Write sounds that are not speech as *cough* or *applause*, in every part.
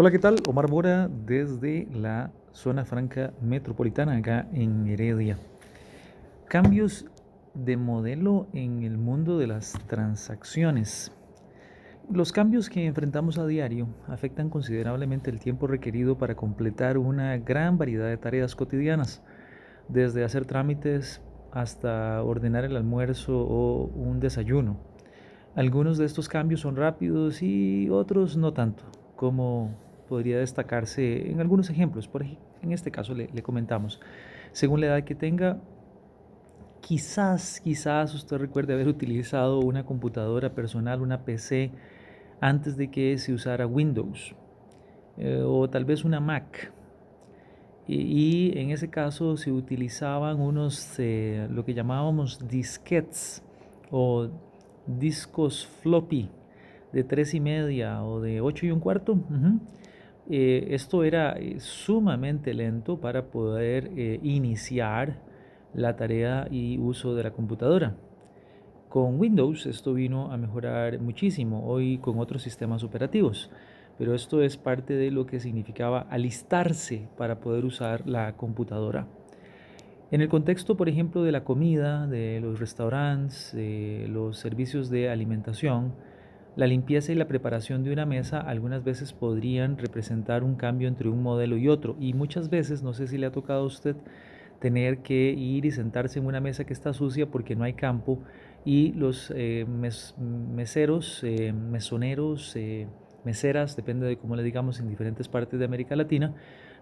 Hola, ¿qué tal? Omar Mora desde la zona franca metropolitana acá en Heredia. Cambios de modelo en el mundo de las transacciones. Los cambios que enfrentamos a diario afectan considerablemente el tiempo requerido para completar una gran variedad de tareas cotidianas, desde hacer trámites hasta ordenar el almuerzo o un desayuno. Algunos de estos cambios son rápidos y otros no tanto, como podría destacarse en algunos ejemplos. Por ejemplo, en este caso le, comentamos, según la edad que tenga, quizás, quizás usted recuerde haber utilizado una computadora personal, una PC, antes de que se usara Windows, eh, o tal vez una Mac. Y, en ese caso se utilizaban unos, eh, lo que llamábamos disquetes o discos floppy de tres y media o de ocho y un cuarto. Eh, esto era eh, sumamente lento para poder eh, iniciar la tarea y uso de la computadora. Con Windows esto vino a mejorar muchísimo, hoy con otros sistemas operativos, pero esto es parte de lo que significaba alistarse para poder usar la computadora. En el contexto, por ejemplo, de la comida, de los restaurantes, de los servicios de alimentación, la limpieza y la preparación de una mesa algunas veces podrían representar un cambio entre un modelo y otro y muchas veces, no sé si le ha tocado a usted tener que ir y sentarse en una mesa que está sucia porque no hay campo y los eh, meseros, eh, mesoneros, eh, meseras, depende de cómo le digamos en diferentes partes de América Latina,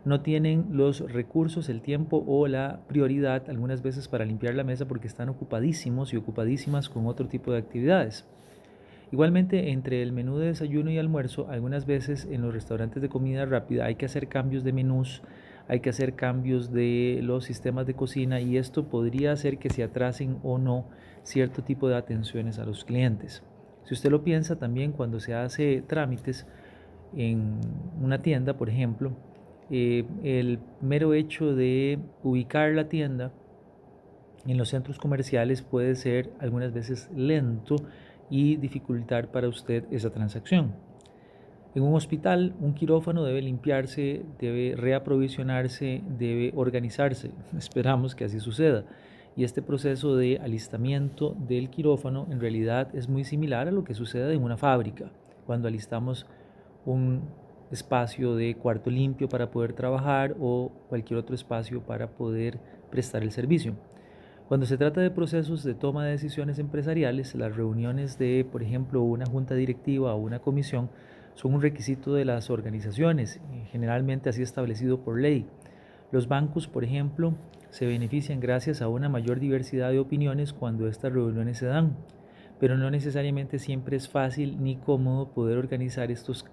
no tienen los recursos, el tiempo o la prioridad algunas veces para limpiar la mesa porque están ocupadísimos y ocupadísimas con otro tipo de actividades. Igualmente, entre el menú de desayuno y almuerzo, algunas veces en los restaurantes de comida rápida hay que hacer cambios de menús, hay que hacer cambios de los sistemas de cocina y esto podría hacer que se atrasen o no cierto tipo de atenciones a los clientes. Si usted lo piensa también cuando se hace trámites en una tienda, por ejemplo, eh, el mero hecho de ubicar la tienda en los centros comerciales puede ser algunas veces lento y dificultar para usted esa transacción. En un hospital, un quirófano debe limpiarse, debe reaprovisionarse, debe organizarse. *laughs* Esperamos que así suceda. Y este proceso de alistamiento del quirófano en realidad es muy similar a lo que sucede en una fábrica, cuando alistamos un espacio de cuarto limpio para poder trabajar o cualquier otro espacio para poder prestar el servicio. Cuando se trata de procesos de toma de decisiones empresariales, las reuniones de, por ejemplo, una junta directiva o una comisión son un requisito de las organizaciones, generalmente así establecido por ley. Los bancos, por ejemplo, se benefician gracias a una mayor diversidad de opiniones cuando estas reuniones se dan, pero no necesariamente siempre es fácil ni cómodo poder organizar estos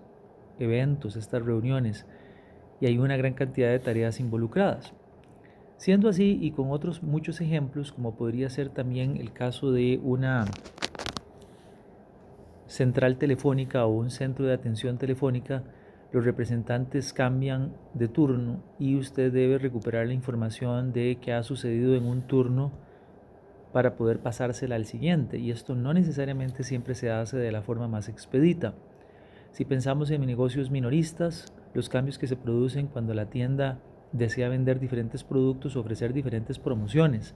eventos, estas reuniones, y hay una gran cantidad de tareas involucradas. Siendo así, y con otros muchos ejemplos, como podría ser también el caso de una central telefónica o un centro de atención telefónica, los representantes cambian de turno y usted debe recuperar la información de qué ha sucedido en un turno para poder pasársela al siguiente. Y esto no necesariamente siempre se hace de la forma más expedita. Si pensamos en negocios minoristas, los cambios que se producen cuando la tienda desea vender diferentes productos, ofrecer diferentes promociones,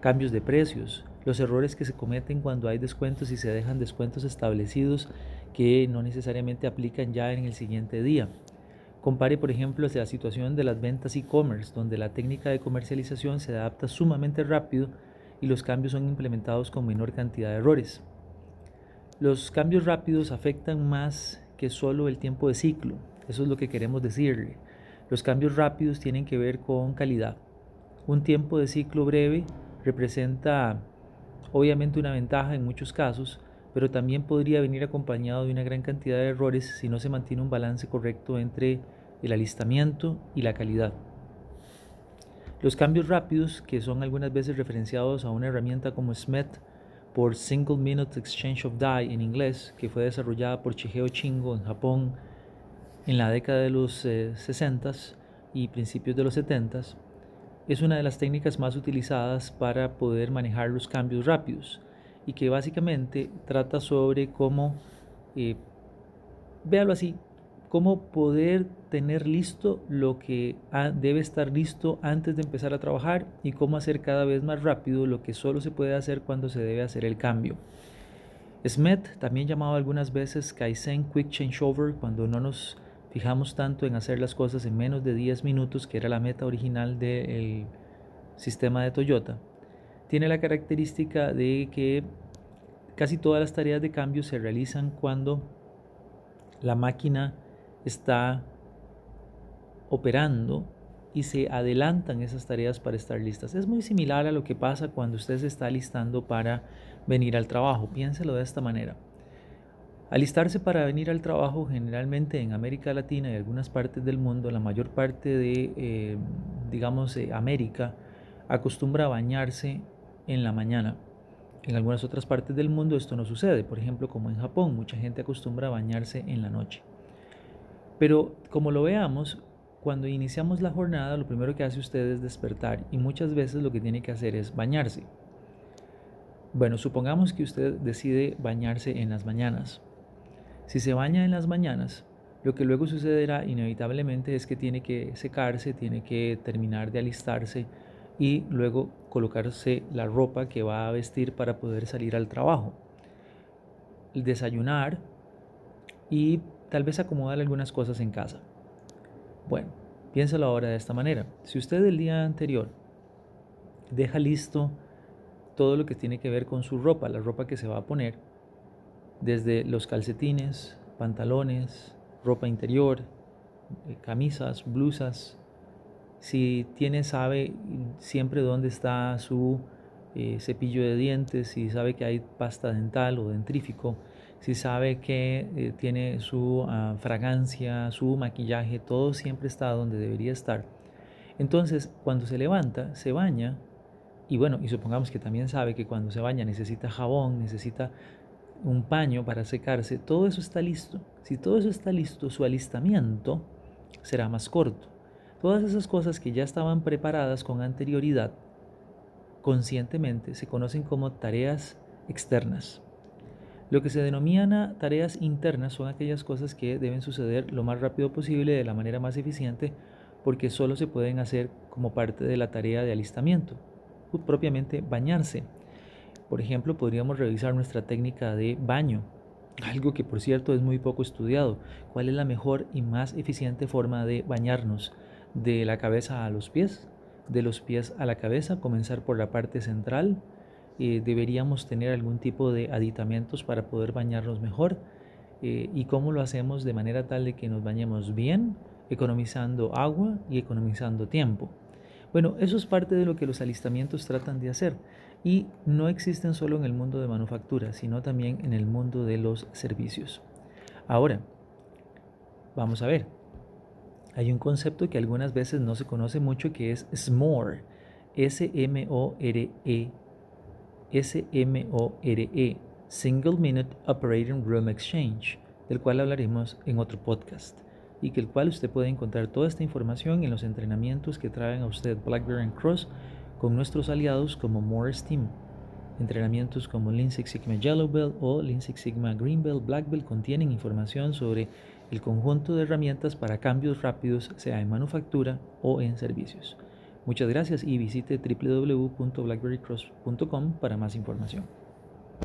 cambios de precios, los errores que se cometen cuando hay descuentos y se dejan descuentos establecidos que no necesariamente aplican ya en el siguiente día. Compare, por ejemplo, la situación de las ventas e-commerce, donde la técnica de comercialización se adapta sumamente rápido y los cambios son implementados con menor cantidad de errores. Los cambios rápidos afectan más que solo el tiempo de ciclo, eso es lo que queremos decirle. Los cambios rápidos tienen que ver con calidad. Un tiempo de ciclo breve representa obviamente una ventaja en muchos casos, pero también podría venir acompañado de una gran cantidad de errores si no se mantiene un balance correcto entre el alistamiento y la calidad. Los cambios rápidos, que son algunas veces referenciados a una herramienta como SMET por Single Minute Exchange of Die en inglés, que fue desarrollada por Chigeo Chingo en Japón en la década de los 60 eh, y principios de los 70 es una de las técnicas más utilizadas para poder manejar los cambios rápidos y que básicamente trata sobre cómo, eh, véalo así, cómo poder tener listo lo que debe estar listo antes de empezar a trabajar y cómo hacer cada vez más rápido lo que solo se puede hacer cuando se debe hacer el cambio. SMET, también llamado algunas veces Kaizen Quick Changeover, cuando no nos fijamos tanto en hacer las cosas en menos de 10 minutos, que era la meta original del sistema de Toyota, tiene la característica de que casi todas las tareas de cambio se realizan cuando la máquina está operando y se adelantan esas tareas para estar listas. Es muy similar a lo que pasa cuando usted se está listando para venir al trabajo. Piénselo de esta manera. Alistarse para venir al trabajo generalmente en América Latina y algunas partes del mundo, la mayor parte de, eh, digamos, América, acostumbra a bañarse en la mañana. En algunas otras partes del mundo esto no sucede, por ejemplo como en Japón, mucha gente acostumbra a bañarse en la noche. Pero como lo veamos, cuando iniciamos la jornada lo primero que hace usted es despertar y muchas veces lo que tiene que hacer es bañarse. Bueno, supongamos que usted decide bañarse en las mañanas. Si se baña en las mañanas, lo que luego sucederá inevitablemente es que tiene que secarse, tiene que terminar de alistarse y luego colocarse la ropa que va a vestir para poder salir al trabajo. Desayunar y tal vez acomodar algunas cosas en casa. Bueno, piénsalo ahora de esta manera. Si usted el día anterior deja listo todo lo que tiene que ver con su ropa, la ropa que se va a poner, desde los calcetines, pantalones, ropa interior, eh, camisas, blusas, si tiene, sabe siempre dónde está su eh, cepillo de dientes, si sabe que hay pasta dental o dentrífico, si sabe que eh, tiene su ah, fragancia, su maquillaje, todo siempre está donde debería estar. Entonces, cuando se levanta, se baña, y bueno, y supongamos que también sabe que cuando se baña necesita jabón, necesita un paño para secarse, todo eso está listo. Si todo eso está listo, su alistamiento será más corto. Todas esas cosas que ya estaban preparadas con anterioridad, conscientemente, se conocen como tareas externas. Lo que se denomina tareas internas son aquellas cosas que deben suceder lo más rápido posible de la manera más eficiente porque solo se pueden hacer como parte de la tarea de alistamiento, propiamente bañarse. Por ejemplo, podríamos revisar nuestra técnica de baño, algo que por cierto es muy poco estudiado. ¿Cuál es la mejor y más eficiente forma de bañarnos? de la cabeza a los pies, de los pies a la cabeza, comenzar por la parte central. Eh, deberíamos tener algún tipo de aditamentos para poder bañarnos mejor. Eh, y cómo lo hacemos de manera tal de que nos bañemos bien, economizando agua y economizando tiempo. Bueno, eso es parte de lo que los alistamientos tratan de hacer. Y no existen solo en el mundo de manufactura, sino también en el mundo de los servicios. Ahora, vamos a ver, hay un concepto que algunas veces no se conoce mucho que es SMORE, S-M-O-R-E, S-M-O-R-E, Single Minute Operating Room Exchange, del cual hablaremos en otro podcast y que el cual usted puede encontrar toda esta información en los entrenamientos que traen a usted BlackBerry Cross con nuestros aliados como Morris Team. Entrenamientos como Lean Six Sigma Yellow Belt o Lean Six Sigma Green Belt, Black Belt contienen información sobre el conjunto de herramientas para cambios rápidos, sea en manufactura o en servicios. Muchas gracias y visite www.blackberrycross.com para más información.